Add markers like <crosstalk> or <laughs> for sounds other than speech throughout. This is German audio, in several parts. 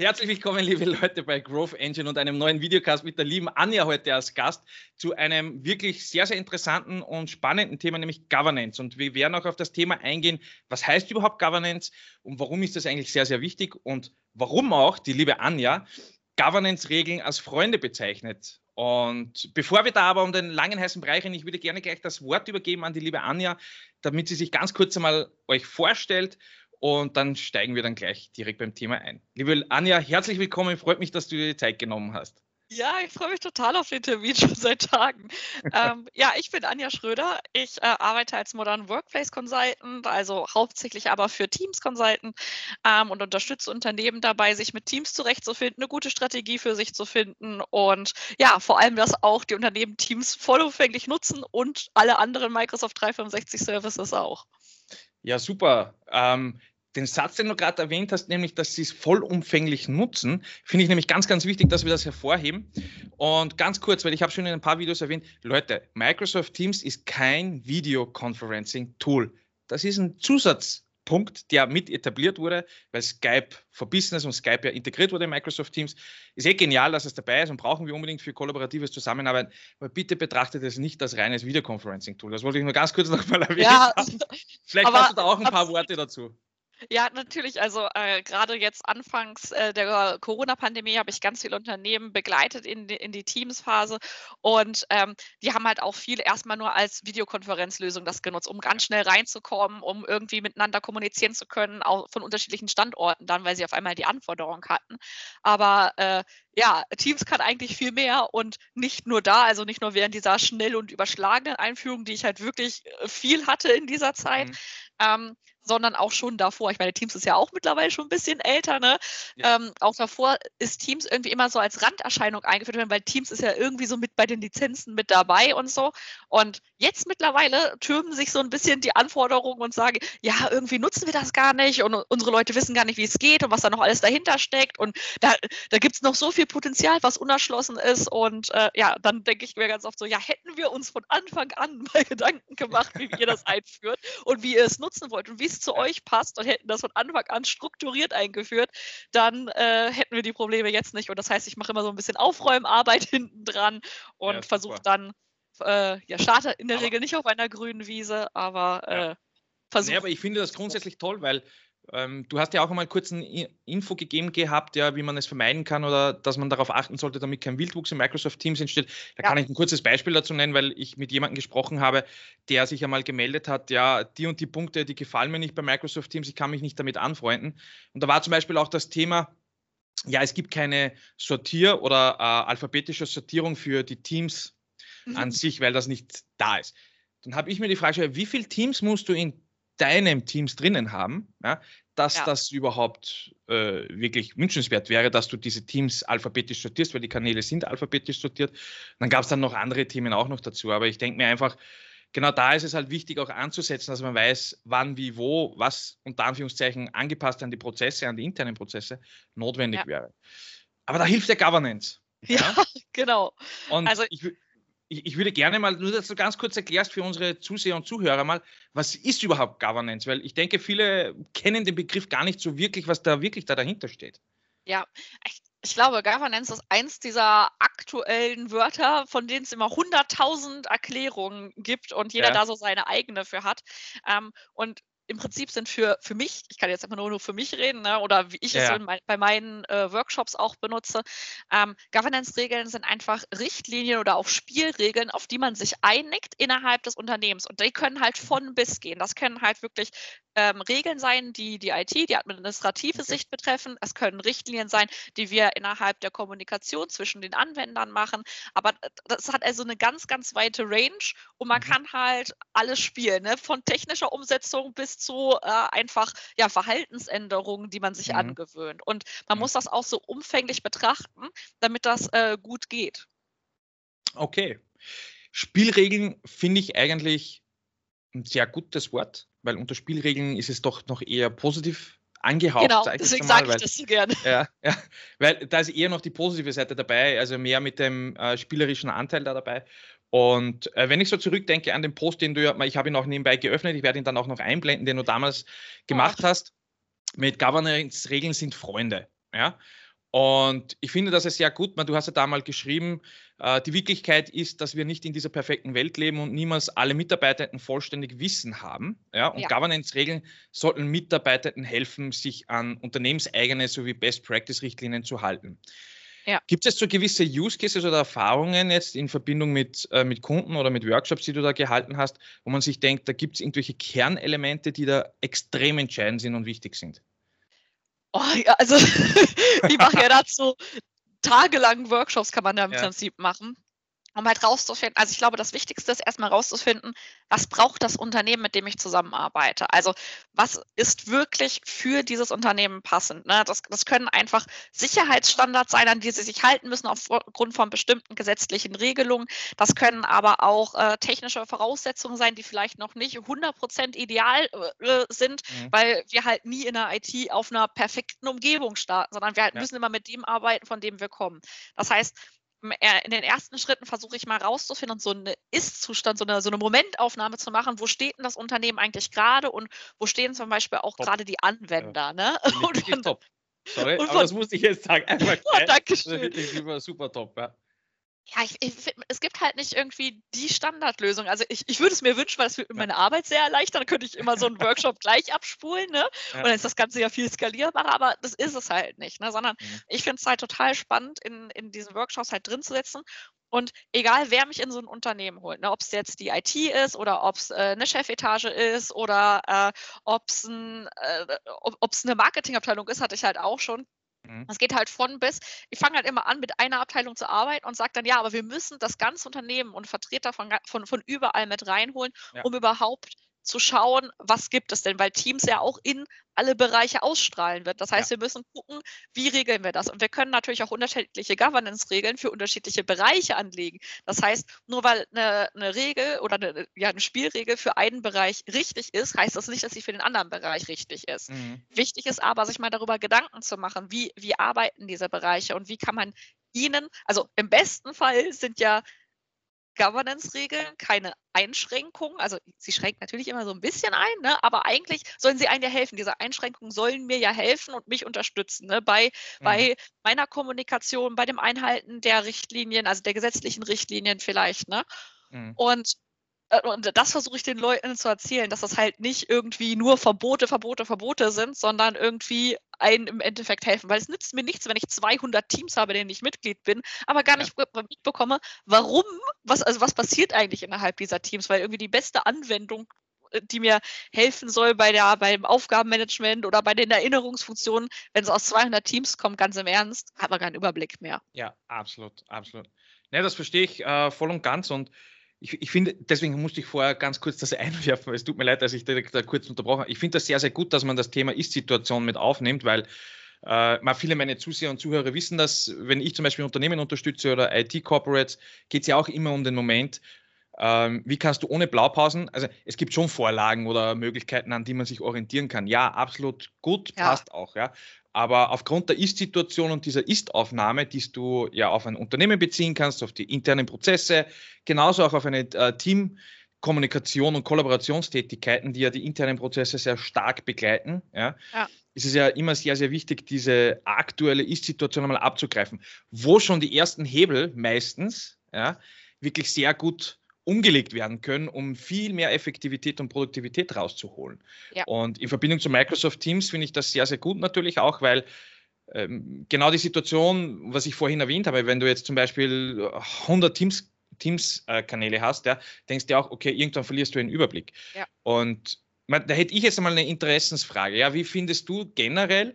Herzlich willkommen, liebe Leute, bei Growth Engine und einem neuen Videocast mit der lieben Anja heute als Gast zu einem wirklich sehr, sehr interessanten und spannenden Thema, nämlich Governance. Und wir werden auch auf das Thema eingehen, was heißt überhaupt Governance und warum ist das eigentlich sehr, sehr wichtig und warum auch die liebe Anja Governance-Regeln als Freunde bezeichnet. Und bevor wir da aber um den langen heißen Bereich reden, ich würde gerne gleich das Wort übergeben an die liebe Anja, damit sie sich ganz kurz einmal euch vorstellt und dann steigen wir dann gleich direkt beim Thema ein. Liebe Anja, herzlich willkommen. Freut mich, dass du dir die Zeit genommen hast. Ja, ich freue mich total auf den Termin schon seit Tagen. <laughs> ähm, ja, ich bin Anja Schröder. Ich äh, arbeite als Modern Workplace Consultant, also hauptsächlich aber für Teams Consultant ähm, und unterstütze Unternehmen dabei, sich mit Teams zurechtzufinden, eine gute Strategie für sich zu finden und ja, vor allem, dass auch die Unternehmen Teams vollumfänglich nutzen und alle anderen Microsoft 365 Services auch. Ja, super. Ähm, den Satz, den du gerade erwähnt hast, nämlich, dass sie es vollumfänglich nutzen, finde ich nämlich ganz, ganz wichtig, dass wir das hervorheben. Und ganz kurz, weil ich habe schon in ein paar Videos erwähnt, Leute, Microsoft Teams ist kein Videoconferencing-Tool. Das ist ein Zusatzpunkt, der mit etabliert wurde, weil Skype for Business und Skype ja integriert wurde in Microsoft Teams. Ist eh genial, dass es dabei ist und brauchen wir unbedingt für kollaboratives Zusammenarbeiten. Aber bitte betrachtet es nicht als reines Videoconferencing-Tool. Das wollte ich nur ganz kurz nochmal erwähnen. Ja, <laughs> Vielleicht hast du da auch ein paar Worte dazu. Ja, natürlich. Also äh, gerade jetzt anfangs äh, der Corona-Pandemie habe ich ganz viele Unternehmen begleitet in die, in die Teams-Phase und ähm, die haben halt auch viel erstmal nur als Videokonferenzlösung das genutzt, um ganz schnell reinzukommen, um irgendwie miteinander kommunizieren zu können, auch von unterschiedlichen Standorten dann, weil sie auf einmal die Anforderungen hatten. Aber äh, ja, Teams kann eigentlich viel mehr und nicht nur da, also nicht nur während dieser schnell und überschlagenen Einführung, die ich halt wirklich äh, viel hatte in dieser Zeit. Mhm. Ähm, sondern auch schon davor. Ich meine, Teams ist ja auch mittlerweile schon ein bisschen älter, ne? Ja. Ähm, auch davor ist Teams irgendwie immer so als Randerscheinung eingeführt worden, weil Teams ist ja irgendwie so mit bei den Lizenzen mit dabei und so. Und jetzt mittlerweile türmen sich so ein bisschen die Anforderungen und sagen, ja, irgendwie nutzen wir das gar nicht und unsere Leute wissen gar nicht, wie es geht und was da noch alles dahinter steckt. Und da, da gibt es noch so viel Potenzial, was unerschlossen ist. Und äh, ja, dann denke ich mir ganz oft so, ja, hätten wir uns von Anfang an mal <laughs> Gedanken gemacht, wie ihr das einführt und wie ihr es nutzen wollt und wie es zu euch passt und hätten das von Anfang an strukturiert eingeführt, dann äh, hätten wir die Probleme jetzt nicht. Und das heißt, ich mache immer so ein bisschen Aufräumarbeit <laughs> hinten dran und ja, versuche dann, äh, ja, starte in der aber, Regel nicht auf einer grünen Wiese, aber äh, versuche. Nee, aber ich finde das grundsätzlich toll, weil ähm, du hast ja auch einmal kurz eine Info gegeben gehabt, ja, wie man es vermeiden kann oder dass man darauf achten sollte, damit kein Wildwuchs in Microsoft Teams entsteht. Da ja. kann ich ein kurzes Beispiel dazu nennen, weil ich mit jemandem gesprochen habe, der sich einmal gemeldet hat, ja, die und die Punkte, die gefallen mir nicht bei Microsoft Teams, ich kann mich nicht damit anfreunden. Und da war zum Beispiel auch das Thema, ja, es gibt keine Sortier- oder äh, alphabetische Sortierung für die Teams mhm. an sich, weil das nicht da ist. Dann habe ich mir die Frage gestellt, wie viele Teams musst du in deinem Teams drinnen haben, ja, dass ja. das überhaupt äh, wirklich wünschenswert wäre, dass du diese Teams alphabetisch sortierst, weil die Kanäle sind alphabetisch sortiert. dann gab es dann noch andere Themen auch noch dazu. Aber ich denke mir einfach, genau da ist es halt wichtig auch anzusetzen, dass man weiß, wann, wie, wo, was unter Anführungszeichen angepasst an die Prozesse, an die internen Prozesse notwendig ja. wäre. Aber da hilft der Governance. Ja, <laughs> genau. Und also, ich, ich, ich, würde gerne mal, nur dass du ganz kurz erklärst für unsere Zuseher und Zuhörer mal, was ist überhaupt Governance? Weil ich denke, viele kennen den Begriff gar nicht so wirklich, was da wirklich da dahinter steht. Ja, ich, ich glaube, Governance ist eins dieser aktuellen Wörter, von denen es immer 100.000 Erklärungen gibt und jeder ja. da so seine eigene für hat. Ähm, und im Prinzip sind für, für mich, ich kann jetzt einfach nur, nur für mich reden, ne, oder wie ich ja. es mein, bei meinen äh, Workshops auch benutze, ähm, Governance-Regeln sind einfach Richtlinien oder auch Spielregeln, auf die man sich einigt innerhalb des Unternehmens. Und die können halt mhm. von bis gehen. Das können halt wirklich ähm, Regeln sein, die die IT, die administrative okay. Sicht betreffen. Es können Richtlinien sein, die wir innerhalb der Kommunikation zwischen den Anwendern machen. Aber das hat also eine ganz, ganz weite Range und man mhm. kann halt alles spielen, ne? von technischer Umsetzung bis bis zu äh, einfach ja, Verhaltensänderungen, die man sich mhm. angewöhnt. Und man mhm. muss das auch so umfänglich betrachten, damit das äh, gut geht. Okay. Spielregeln finde ich eigentlich ein sehr gutes Wort, weil unter Spielregeln ist es doch noch eher positiv angehaucht. Genau, deswegen sage ich das so gerne. Ja, ja, weil da ist eher noch die positive Seite dabei, also mehr mit dem äh, spielerischen Anteil da dabei. Und äh, wenn ich so zurückdenke an den Post, den du ja, ich habe ihn auch nebenbei geöffnet, ich werde ihn dann auch noch einblenden, den du damals gemacht Ach. hast, mit Governance-Regeln sind Freunde. Ja? Und ich finde das ist sehr gut. Du hast ja damals geschrieben, äh, die Wirklichkeit ist, dass wir nicht in dieser perfekten Welt leben und niemals alle Mitarbeitenden vollständig Wissen haben. Ja? Und ja. Governance-Regeln sollten Mitarbeitenden helfen, sich an unternehmenseigene sowie Best-Practice-Richtlinien zu halten. Ja. Gibt es jetzt so gewisse Use Cases oder Erfahrungen jetzt in Verbindung mit, äh, mit Kunden oder mit Workshops, die du da gehalten hast, wo man sich denkt, da gibt es irgendwelche Kernelemente, die da extrem entscheidend sind und wichtig sind? Oh, ja, also <laughs> ich mache ja dazu tagelang Workshops, kann man da im ja. Prinzip machen um halt rauszufinden, also ich glaube, das Wichtigste ist erstmal rauszufinden, was braucht das Unternehmen, mit dem ich zusammenarbeite? Also was ist wirklich für dieses Unternehmen passend? Ne? Das, das können einfach Sicherheitsstandards sein, an die sie sich halten müssen aufgrund von bestimmten gesetzlichen Regelungen. Das können aber auch äh, technische Voraussetzungen sein, die vielleicht noch nicht 100% ideal äh, sind, mhm. weil wir halt nie in der IT auf einer perfekten Umgebung starten, sondern wir halt ja. müssen immer mit dem arbeiten, von dem wir kommen. Das heißt, in den ersten Schritten versuche ich mal rauszufinden und so einen Ist-Zustand, so eine, so eine Momentaufnahme zu machen. Wo steht denn das Unternehmen eigentlich gerade und wo stehen zum Beispiel auch gerade die Anwender? Ja. Ne? <laughs> Und von, top. Sorry, aber das muss ich jetzt sagen. <laughs> Einfach, oh, Dankeschön. Wirklich super, super top. Ja ja, ich, ich, es gibt halt nicht irgendwie die Standardlösung. Also ich, ich würde es mir wünschen, weil es würde meine Arbeit sehr erleichtern. Dann könnte ich immer so einen <laughs> Workshop gleich abspulen, ne? Ja. Und dann ist das Ganze ja viel skalierbarer, aber das ist es halt nicht, ne? Sondern mhm. ich finde es halt total spannend, in, in diesen Workshops halt drin zu sitzen. Und egal, wer mich in so ein Unternehmen holt, ne, ob es jetzt die IT ist oder ob es äh, eine Chefetage ist oder äh, ob es ein, äh, eine Marketingabteilung ist, hatte ich halt auch schon. Es geht halt von bis. Ich fange halt immer an, mit einer Abteilung zu arbeiten und sage dann, ja, aber wir müssen das ganze Unternehmen und Vertreter von, von, von überall mit reinholen, ja. um überhaupt zu schauen, was gibt es denn, weil Teams ja auch in alle Bereiche ausstrahlen wird. Das heißt, ja. wir müssen gucken, wie regeln wir das. Und wir können natürlich auch unterschiedliche Governance-Regeln für unterschiedliche Bereiche anlegen. Das heißt, nur weil eine, eine Regel oder eine, ja, eine, Spielregel für einen Bereich richtig ist, heißt das nicht, dass sie für den anderen Bereich richtig ist. Mhm. Wichtig ist aber, sich mal darüber Gedanken zu machen, wie, wie arbeiten diese Bereiche und wie kann man ihnen, also im besten Fall sind ja Governance-Regeln keine Einschränkungen. Also sie schränkt natürlich immer so ein bisschen ein, ne? aber eigentlich sollen sie einem ja helfen. Diese Einschränkungen sollen mir ja helfen und mich unterstützen ne? bei, mhm. bei meiner Kommunikation, bei dem Einhalten der Richtlinien, also der gesetzlichen Richtlinien vielleicht. Ne? Mhm. Und äh, und das versuche ich den Leuten zu erzählen, dass das halt nicht irgendwie nur Verbote, Verbote, Verbote sind, sondern irgendwie einen im Endeffekt helfen. Weil es nützt mir nichts, wenn ich 200 Teams habe, denen ich Mitglied bin, aber gar nicht ja. mitbekomme, warum, was, also was passiert eigentlich innerhalb dieser Teams, weil irgendwie die beste Anwendung äh, die mir helfen soll bei der, beim Aufgabenmanagement oder bei den Erinnerungsfunktionen, wenn es aus 200 Teams kommt, ganz im Ernst, hat man keinen Überblick mehr. Ja, absolut, absolut. Ja, das verstehe ich äh, voll und ganz und ich, ich, finde, deswegen musste ich vorher ganz kurz das <laughs> einwerfen, es tut mir leid, dass ich da, da kurz unterbrochen habe. Ich finde das sehr, sehr gut, dass man das Thema Ist-Situation mit aufnimmt, weil äh, viele meiner Zuseher und Zuhörer wissen dass wenn ich zum Beispiel Unternehmen unterstütze oder IT-Corporates, geht es ja auch immer um den Moment, ähm, wie kannst du ohne Blaupausen, also es gibt schon Vorlagen oder Möglichkeiten, an die man sich orientieren kann. Ja, absolut gut, ja. passt auch, ja. Aber aufgrund der Ist-Situation und dieser Ist-Aufnahme, die du ja auf ein Unternehmen beziehen kannst, auf die internen Prozesse, genauso auch auf eine äh, Teamkommunikation und Kollaborationstätigkeiten, die ja die internen Prozesse sehr stark begleiten, ja, ja. ist es ja immer sehr, sehr wichtig, diese aktuelle Ist-Situation einmal abzugreifen, wo schon die ersten Hebel meistens ja, wirklich sehr gut umgelegt werden können, um viel mehr Effektivität und Produktivität rauszuholen. Ja. Und in Verbindung zu Microsoft Teams finde ich das sehr, sehr gut natürlich auch, weil ähm, genau die Situation, was ich vorhin erwähnt habe, wenn du jetzt zum Beispiel 100 Teams Teams-Kanäle äh, hast, ja, denkst du auch, okay, irgendwann verlierst du den Überblick. Ja. Und man, da hätte ich jetzt einmal eine Interessensfrage. Ja, wie findest du generell,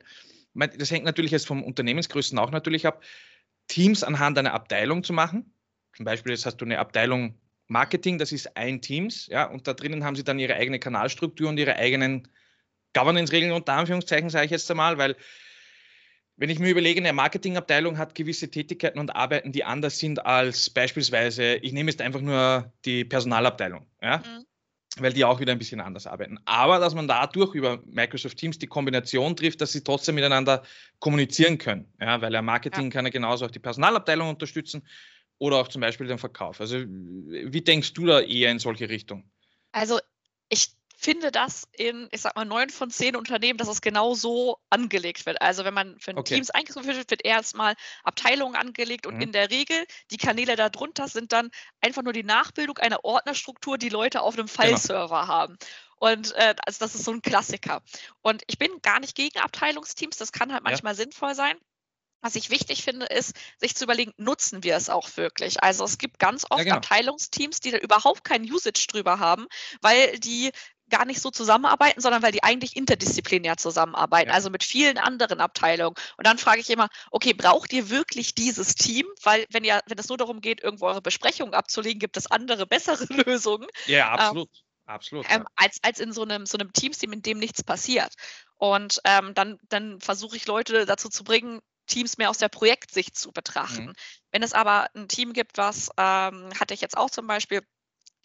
man, das hängt natürlich jetzt vom Unternehmensgrößen auch natürlich ab, Teams anhand einer Abteilung zu machen? Zum Beispiel, jetzt hast du eine Abteilung Marketing, das ist ein Teams, ja, und da drinnen haben sie dann ihre eigene Kanalstruktur und ihre eigenen Governance-Regeln unter Anführungszeichen, sage ich jetzt einmal, weil wenn ich mir überlege, eine Marketingabteilung hat gewisse Tätigkeiten und Arbeiten, die anders sind als beispielsweise, ich nehme jetzt einfach nur die Personalabteilung, ja, mhm. weil die auch wieder ein bisschen anders arbeiten. Aber dass man dadurch über Microsoft Teams die Kombination trifft, dass sie trotzdem miteinander kommunizieren können, ja, weil ja Marketing ja. kann ja genauso auch die Personalabteilung unterstützen oder auch zum Beispiel den Verkauf. Also wie denkst du da eher in solche Richtung? Also ich finde das in, ich sag mal, neun von zehn Unternehmen, dass es genau so angelegt wird. Also wenn man für okay. Teams eingeführt wird, wird erstmal Abteilungen angelegt und mhm. in der Regel die Kanäle darunter sind dann einfach nur die Nachbildung einer Ordnerstruktur, die Leute auf einem genau. File-Server genau. haben. Und äh, also das ist so ein Klassiker. Und ich bin gar nicht gegen Abteilungsteams, das kann halt manchmal ja. sinnvoll sein. Was ich wichtig finde, ist, sich zu überlegen, nutzen wir es auch wirklich? Also es gibt ganz oft ja, genau. Abteilungsteams, die da überhaupt kein Usage drüber haben, weil die gar nicht so zusammenarbeiten, sondern weil die eigentlich interdisziplinär zusammenarbeiten, ja. also mit vielen anderen Abteilungen. Und dann frage ich immer, okay, braucht ihr wirklich dieses Team? Weil wenn ihr, wenn es nur darum geht, irgendwo eure Besprechungen abzulegen, gibt es andere, bessere <laughs> Lösungen. Ja, absolut. Ähm, absolut. Ähm, als, als in so einem, so einem Teamsteam, in dem nichts passiert. Und ähm, dann, dann versuche ich Leute dazu zu bringen, Teams mehr aus der Projektsicht zu betrachten. Mhm. Wenn es aber ein Team gibt, was ähm, hatte ich jetzt auch zum Beispiel,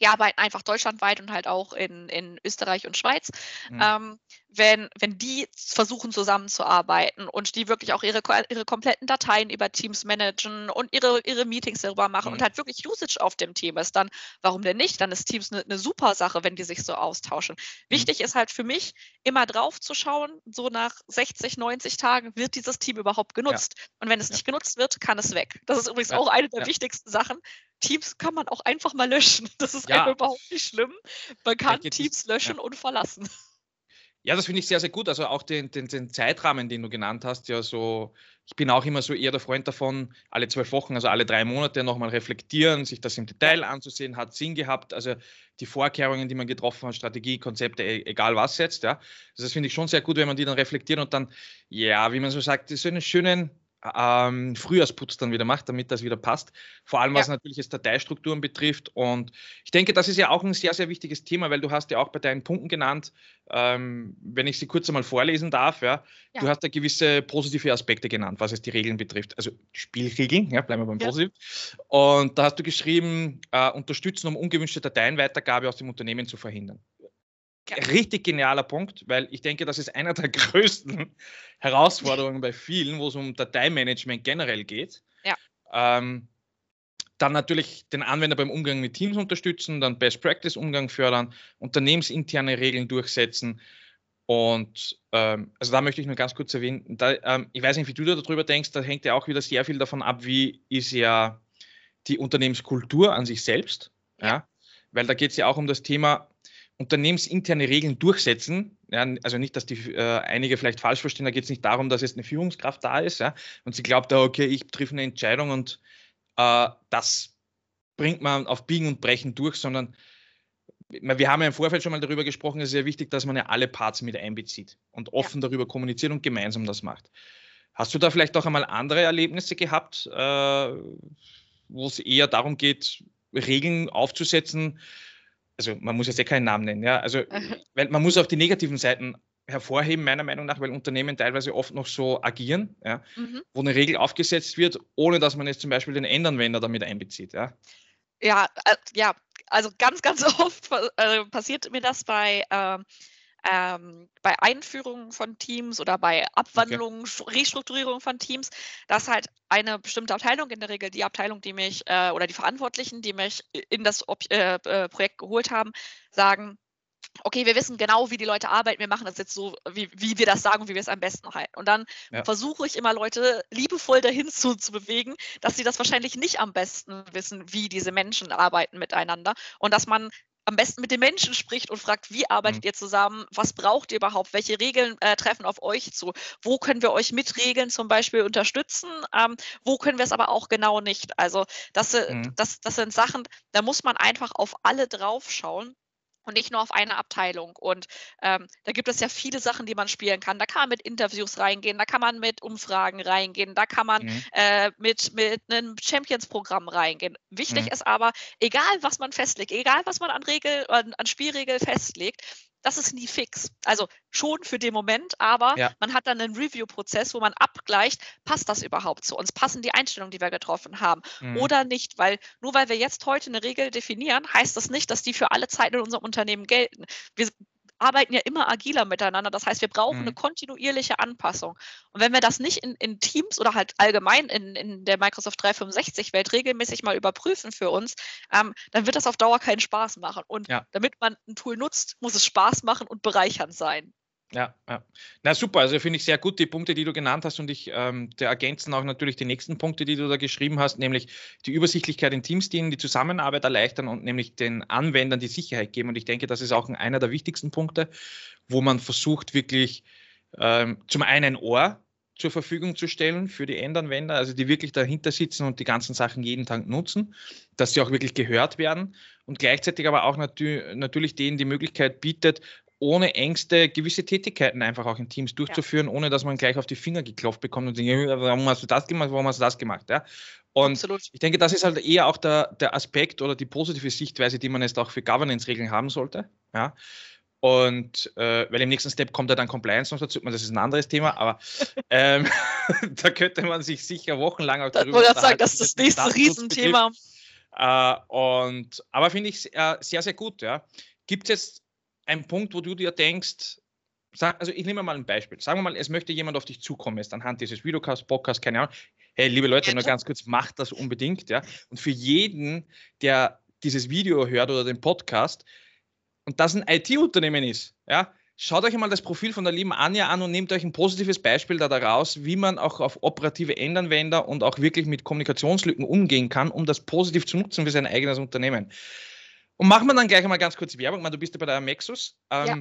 die arbeiten einfach deutschlandweit und halt auch in, in Österreich und Schweiz. Mhm. Ähm, wenn, wenn die versuchen zusammenzuarbeiten und die wirklich auch ihre, ihre kompletten Dateien über Teams managen und ihre, ihre Meetings darüber machen mhm. und halt wirklich Usage auf dem Team ist, dann warum denn nicht? Dann ist Teams eine, eine super Sache, wenn die sich so austauschen. Mhm. Wichtig ist halt für mich, immer drauf zu schauen, so nach 60, 90 Tagen wird dieses Team überhaupt genutzt. Ja. Und wenn es ja. nicht genutzt wird, kann es weg. Das ist übrigens ja. auch eine der wichtigsten Sachen. Teams kann man auch einfach mal löschen. <laughs> Das ist ja. überhaupt nicht schlimm. Man kann Teams löschen und verlassen. Ja, das finde ich sehr, sehr gut. Also auch den, den, den, Zeitrahmen, den du genannt hast, ja, so, ich bin auch immer so eher der Freund davon, alle zwölf Wochen, also alle drei Monate nochmal reflektieren, sich das im Detail anzusehen, hat Sinn gehabt. Also die Vorkehrungen, die man getroffen hat, Strategie, Konzepte, e, egal was jetzt, ja. Also das finde ich schon sehr gut, wenn man die dann reflektiert und dann, ja, wie man so sagt, so einen schönen ähm, Frühjahrsputz dann wieder macht, damit das wieder passt. Vor allem, was ja. natürlich jetzt Dateistrukturen betrifft. Und ich denke, das ist ja auch ein sehr, sehr wichtiges Thema, weil du hast ja auch bei deinen Punkten genannt, ähm, wenn ich sie kurz einmal vorlesen darf, ja, ja, du hast ja gewisse positive Aspekte genannt, was es die Regeln betrifft. Also Spielregeln, ja, bleiben wir beim ja. Positiv. Und da hast du geschrieben, äh, unterstützen, um ungewünschte Dateienweitergabe aus dem Unternehmen zu verhindern richtig genialer Punkt, weil ich denke, das ist einer der <laughs> größten Herausforderungen bei vielen, wo es um Dateimanagement generell geht. Ja. Ähm, dann natürlich den Anwender beim Umgang mit Teams unterstützen, dann Best Practice Umgang fördern, unternehmensinterne Regeln durchsetzen. Und ähm, also da möchte ich nur ganz kurz erwähnen, da, ähm, ich weiß nicht, wie du darüber denkst, da hängt ja auch wieder sehr viel davon ab, wie ist ja die Unternehmenskultur an sich selbst. Ja. ja? Weil da geht es ja auch um das Thema, unternehmensinterne Regeln durchsetzen. Ja, also nicht, dass die äh, einige vielleicht falsch verstehen, da geht es nicht darum, dass jetzt eine Führungskraft da ist ja, und sie glaubt, okay, ich treffe eine Entscheidung und äh, das bringt man auf Biegen und Brechen durch, sondern wir haben ja im Vorfeld schon mal darüber gesprochen, es ist sehr wichtig, dass man ja alle Parts mit einbezieht und offen ja. darüber kommuniziert und gemeinsam das macht. Hast du da vielleicht auch einmal andere Erlebnisse gehabt, äh, wo es eher darum geht, Regeln aufzusetzen, also man muss jetzt ja keinen Namen nennen, ja, also weil man muss auch die negativen Seiten hervorheben, meiner Meinung nach, weil Unternehmen teilweise oft noch so agieren, ja, mhm. wo eine Regel aufgesetzt wird, ohne dass man jetzt zum Beispiel den Endanwender damit einbezieht. Ja, ja, äh, ja also ganz, ganz <laughs> oft äh, passiert mir das bei äh, ähm, bei Einführungen von Teams oder bei Abwandlungen, okay. Restrukturierung von Teams, dass halt eine bestimmte Abteilung, in der Regel die Abteilung, die mich äh, oder die Verantwortlichen, die mich in das Ob äh, äh, Projekt geholt haben, sagen, okay, wir wissen genau, wie die Leute arbeiten, wir machen das jetzt so, wie, wie wir das sagen, wie wir es am besten halten. Und dann ja. versuche ich immer Leute liebevoll dahin zu, zu bewegen, dass sie das wahrscheinlich nicht am besten wissen, wie diese Menschen arbeiten miteinander und dass man am besten mit den Menschen spricht und fragt, wie arbeitet mhm. ihr zusammen, was braucht ihr überhaupt, welche Regeln äh, treffen auf euch zu, wo können wir euch mit Regeln zum Beispiel unterstützen, ähm, wo können wir es aber auch genau nicht. Also das, mhm. das, das sind Sachen, da muss man einfach auf alle drauf schauen und nicht nur auf eine Abteilung. Und ähm, da gibt es ja viele Sachen, die man spielen kann. Da kann man mit Interviews reingehen, da kann man mit Umfragen reingehen, da kann man mhm. äh, mit, mit einem Champions-Programm reingehen. Wichtig mhm. ist aber, egal was man festlegt, egal was man an Regel, an, an Spielregeln festlegt, das ist nie fix. Also schon für den Moment, aber ja. man hat dann einen Review-Prozess, wo man abgleicht, passt das überhaupt zu uns? Passen die Einstellungen, die wir getroffen haben mhm. oder nicht? Weil nur weil wir jetzt heute eine Regel definieren, heißt das nicht, dass die für alle Zeiten in unserem Unternehmen gelten. Wir arbeiten ja immer agiler miteinander. Das heißt, wir brauchen mhm. eine kontinuierliche Anpassung. Und wenn wir das nicht in, in Teams oder halt allgemein in, in der Microsoft 365-Welt regelmäßig mal überprüfen für uns, ähm, dann wird das auf Dauer keinen Spaß machen. Und ja. damit man ein Tool nutzt, muss es Spaß machen und bereichernd sein. Ja, ja. Na super, also finde ich sehr gut die Punkte, die du genannt hast und ich ähm, der ergänzen auch natürlich die nächsten Punkte, die du da geschrieben hast, nämlich die Übersichtlichkeit in Teams dienen, die Zusammenarbeit erleichtern und nämlich den Anwendern die Sicherheit geben. Und ich denke, das ist auch einer der wichtigsten Punkte, wo man versucht, wirklich ähm, zum einen Ohr zur Verfügung zu stellen für die Endanwender, also die wirklich dahinter sitzen und die ganzen Sachen jeden Tag nutzen, dass sie auch wirklich gehört werden und gleichzeitig aber auch natü natürlich denen die Möglichkeit bietet, ohne Ängste gewisse Tätigkeiten einfach auch in Teams durchzuführen, ja. ohne dass man gleich auf die Finger geklopft bekommt und denkt, warum hast du das gemacht, warum hast du das gemacht? Ja? Und Absolut. ich denke, das ist halt eher auch der, der Aspekt oder die positive Sichtweise, die man jetzt auch für Governance-Regeln haben sollte. Ja? Und äh, weil im nächsten Step kommt ja dann Compliance noch dazu, das ist ein anderes Thema, aber <laughs> ähm, <laughs> da könnte man sich sicher wochenlang auch darüber Ich sagen, das ist das nächste Riesenthema. Äh, und, aber finde ich äh, sehr, sehr gut. Ja. Gibt es jetzt ein Punkt, wo du dir denkst, also ich nehme mal ein Beispiel. Sagen wir mal, es möchte jemand auf dich zukommen, jetzt anhand dieses Videocasts, Podcasts, keine Ahnung. Hey, liebe Leute, nur ganz kurz, macht das unbedingt, ja. Und für jeden, der dieses Video hört oder den Podcast und das ein IT-Unternehmen ist, ja, schaut euch einmal das Profil von der lieben Anja an und nehmt euch ein positives Beispiel da daraus, wie man auch auf operative Endanwender und auch wirklich mit Kommunikationslücken umgehen kann, um das positiv zu nutzen für sein eigenes Unternehmen. Und machen wir dann gleich einmal ganz kurz Werbung. meine, du bist ja bei der Amexus. Ähm, ja.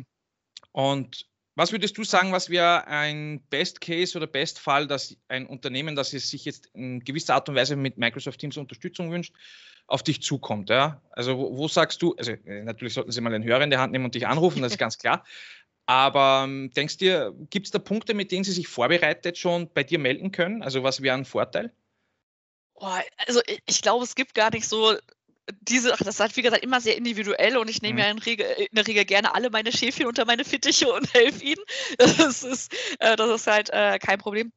Und was würdest du sagen, was wäre ein Best Case oder Best Fall, dass ein Unternehmen, das sich jetzt in gewisser Art und Weise mit Microsoft Teams Unterstützung wünscht, auf dich zukommt? Ja? Also wo, wo sagst du, also äh, natürlich sollten sie mal den Hörer in der Hand nehmen und dich anrufen, das ist ganz klar. <laughs> Aber ähm, denkst du, gibt es da Punkte, mit denen sie sich vorbereitet schon bei dir melden können? Also was wäre ein Vorteil? Also ich glaube, es gibt gar nicht so diese, ach, das ist halt, wie gesagt, immer sehr individuell und ich nehme mhm. ja in, Regel, in, der Regel gerne alle meine Schäfchen unter meine Fittiche und <laughs> helfe ihnen. Das ist, äh, das ist halt äh, kein Problem.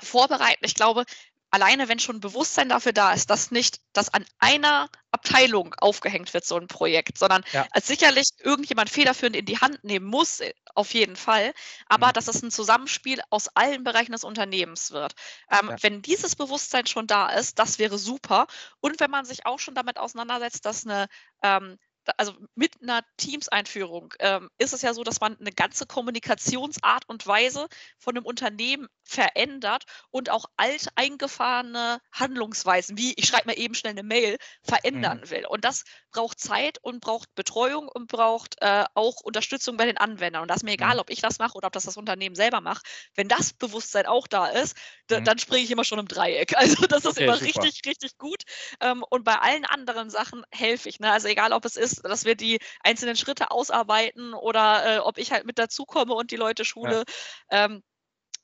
Vorbereiten, ich glaube, alleine wenn schon Bewusstsein dafür da ist, dass nicht das an einer Abteilung aufgehängt wird, so ein Projekt, sondern ja. als sicherlich irgendjemand federführend in die Hand nehmen muss, äh, auf jeden Fall, aber mhm. dass es ein Zusammenspiel aus allen Bereichen des Unternehmens wird. Ähm, ja. Wenn dieses Bewusstsein schon da ist, das wäre super. Und wenn man sich auch schon damit auseinandersetzt, dass eine ähm, also mit einer Teams-Einführung ähm, ist es ja so, dass man eine ganze Kommunikationsart und Weise von einem Unternehmen verändert und auch alt eingefahrene Handlungsweisen, wie ich schreibe mal eben schnell eine Mail, verändern mhm. will. Und das braucht Zeit und braucht Betreuung und braucht äh, auch Unterstützung bei den Anwendern. Und das ist mir egal, mhm. ob ich das mache oder ob das das Unternehmen selber macht. Wenn das Bewusstsein auch da ist, mhm. dann springe ich immer schon im Dreieck. <laughs> Also das ist okay, immer super. richtig, richtig gut. Ähm, und bei allen anderen Sachen helfe ich. Ne? Also egal, ob es ist, dass wir die einzelnen Schritte ausarbeiten oder äh, ob ich halt mit dazukomme und die Leute schule. Ja. Ähm,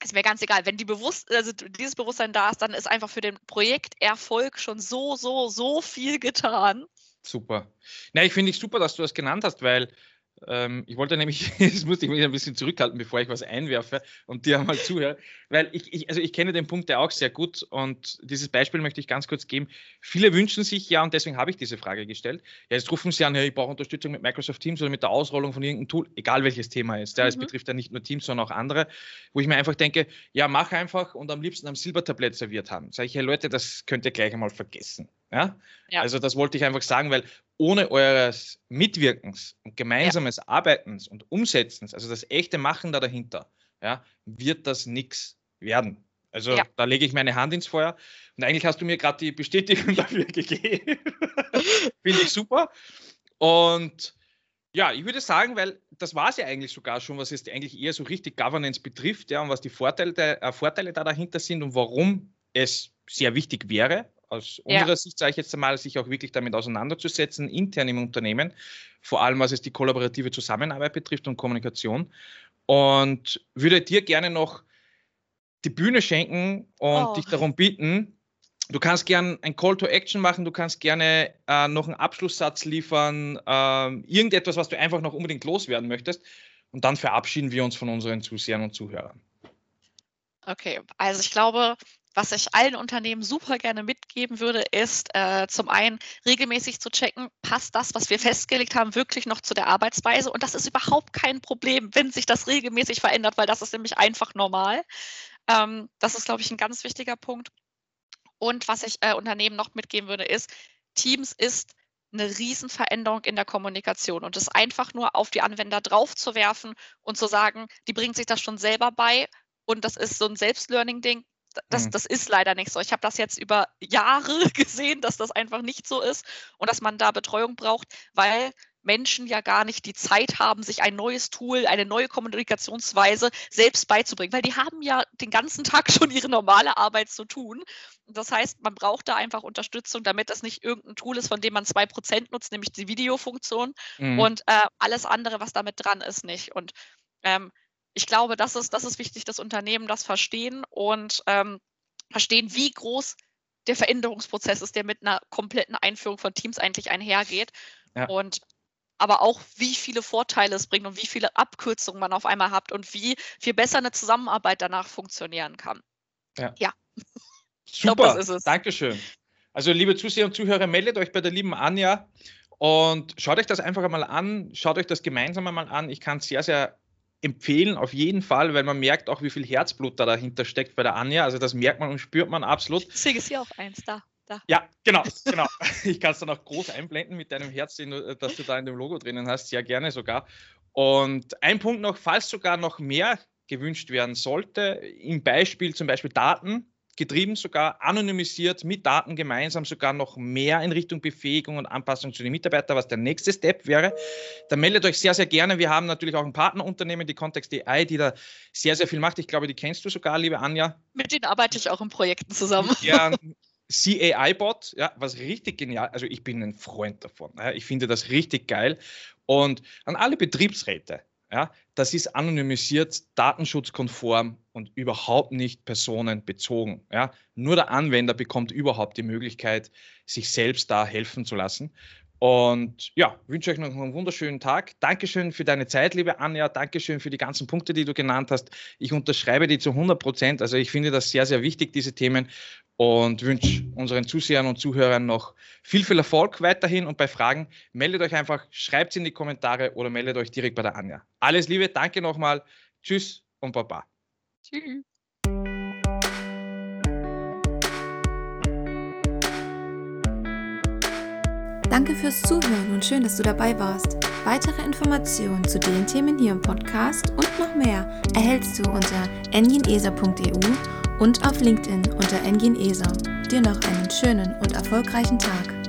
ist mir ganz egal. Wenn die bewusst, also dieses Bewusstsein da ist, dann ist einfach für den Projekterfolg schon so, so, so viel getan. Super. Na, ich finde es super, dass du das genannt hast, weil ähm, ich wollte nämlich, <laughs> jetzt musste ich mich ein bisschen zurückhalten, bevor ich was einwerfe und dir einmal zuhöre, weil ich, ich, also ich kenne den Punkt ja auch sehr gut und dieses Beispiel möchte ich ganz kurz geben. Viele wünschen sich ja, und deswegen habe ich diese Frage gestellt, ja, jetzt rufen sie an, ja, ich brauche Unterstützung mit Microsoft Teams oder mit der Ausrollung von irgendeinem Tool, egal welches Thema ist. Ja, mhm. Es betrifft ja nicht nur Teams, sondern auch andere, wo ich mir einfach denke, ja, mach einfach und am liebsten am Silbertablett serviert haben. Sage ich, hey Leute, das könnt ihr gleich einmal vergessen. Ja? ja? Also das wollte ich einfach sagen, weil ohne eures Mitwirkens und gemeinsames ja. Arbeitens und Umsetzens, also das echte Machen da dahinter, ja, wird das nichts werden. Also ja. da lege ich meine Hand ins Feuer. Und eigentlich hast du mir gerade die Bestätigung <laughs> dafür gegeben. <laughs> Finde ich super. Und ja, ich würde sagen, weil das war es ja eigentlich sogar schon, was jetzt eigentlich eher so richtig Governance betrifft, ja, und was die Vorteile, äh, Vorteile da dahinter sind und warum es sehr wichtig wäre, aus ja. unserer Sicht sage ich jetzt einmal, sich auch wirklich damit auseinanderzusetzen, intern im Unternehmen, vor allem was es die kollaborative Zusammenarbeit betrifft und Kommunikation. Und würde dir gerne noch die Bühne schenken und oh. dich darum bitten, du kannst gerne ein Call to Action machen, du kannst gerne äh, noch einen Abschlusssatz liefern, äh, irgendetwas, was du einfach noch unbedingt loswerden möchtest. Und dann verabschieden wir uns von unseren Zusehern und Zuhörern. Okay, also ich glaube, was ich allen Unternehmen super gerne mitgeben würde, ist äh, zum einen regelmäßig zu checken, passt das, was wir festgelegt haben, wirklich noch zu der Arbeitsweise? Und das ist überhaupt kein Problem, wenn sich das regelmäßig verändert, weil das ist nämlich einfach normal. Ähm, das ist, glaube ich, ein ganz wichtiger Punkt. Und was ich äh, Unternehmen noch mitgeben würde, ist, Teams ist eine Riesenveränderung in der Kommunikation und es einfach nur auf die Anwender draufzuwerfen und zu sagen, die bringen sich das schon selber bei und das ist so ein Selbstlearning-Ding. Das, mhm. das ist leider nicht so. Ich habe das jetzt über Jahre <laughs> gesehen, dass das einfach nicht so ist und dass man da Betreuung braucht, weil Menschen ja gar nicht die Zeit haben, sich ein neues Tool, eine neue Kommunikationsweise selbst beizubringen, weil die haben ja den ganzen <laughs> Tag schon ihre normale Arbeit zu tun. Das heißt, man braucht da einfach Unterstützung, damit das nicht irgendein Tool ist, von dem man 2% nutzt, nämlich die Videofunktion mhm. und äh, alles andere, was damit dran ist, nicht. Und ähm, ich glaube, das ist, das ist wichtig, dass Unternehmen das verstehen und ähm, verstehen, wie groß der Veränderungsprozess ist, der mit einer kompletten Einführung von Teams eigentlich einhergeht. Ja. Und aber auch, wie viele Vorteile es bringt und wie viele Abkürzungen man auf einmal hat und wie viel besser eine Zusammenarbeit danach funktionieren kann. Ja. ja. Super, glaub, Dankeschön. Also, liebe Zuseher und Zuhörer, meldet euch bei der lieben Anja und schaut euch das einfach einmal an, schaut euch das gemeinsam einmal an. Ich kann es sehr, sehr empfehlen, auf jeden Fall, weil man merkt auch, wie viel Herzblut da dahinter steckt bei der Anja. Also das merkt man und spürt man absolut. Deswegen ist hier auch eins da. Da. Ja, genau, genau. <laughs> Ich kann es dann auch groß einblenden mit deinem Herz, du, das du da in dem Logo drinnen hast, sehr gerne sogar. Und ein Punkt noch, falls sogar noch mehr gewünscht werden sollte, im Beispiel zum Beispiel Daten, getrieben, sogar anonymisiert mit Daten gemeinsam sogar noch mehr in Richtung Befähigung und Anpassung zu den Mitarbeitern, was der nächste Step wäre. Dann meldet euch sehr, sehr gerne. Wir haben natürlich auch ein Partnerunternehmen, die Context AI, die da sehr, sehr viel macht. Ich glaube, die kennst du sogar, liebe Anja. Mit denen arbeite ich auch in Projekten zusammen. Ja, CAI-Bot, ja, was richtig genial, also ich bin ein Freund davon. Ja, ich finde das richtig geil. Und an alle Betriebsräte, ja, das ist anonymisiert, datenschutzkonform und überhaupt nicht personenbezogen. Ja. Nur der Anwender bekommt überhaupt die Möglichkeit, sich selbst da helfen zu lassen. Und ja, wünsche euch noch einen wunderschönen Tag. Dankeschön für deine Zeit, liebe Anja. Dankeschön für die ganzen Punkte, die du genannt hast. Ich unterschreibe die zu 100 Prozent. Also ich finde das sehr, sehr wichtig, diese Themen. Und wünsche unseren Zusehern und Zuhörern noch viel, viel Erfolg weiterhin. Und bei Fragen meldet euch einfach, schreibt es in die Kommentare oder meldet euch direkt bei der Anja. Alles Liebe, danke nochmal. Tschüss und Baba. Tschüss. Danke fürs Zuhören und schön, dass du dabei warst. Weitere Informationen zu den Themen hier im Podcast und noch mehr erhältst du unter enginesa.eu und auf LinkedIn unter enginesa. Dir noch einen schönen und erfolgreichen Tag.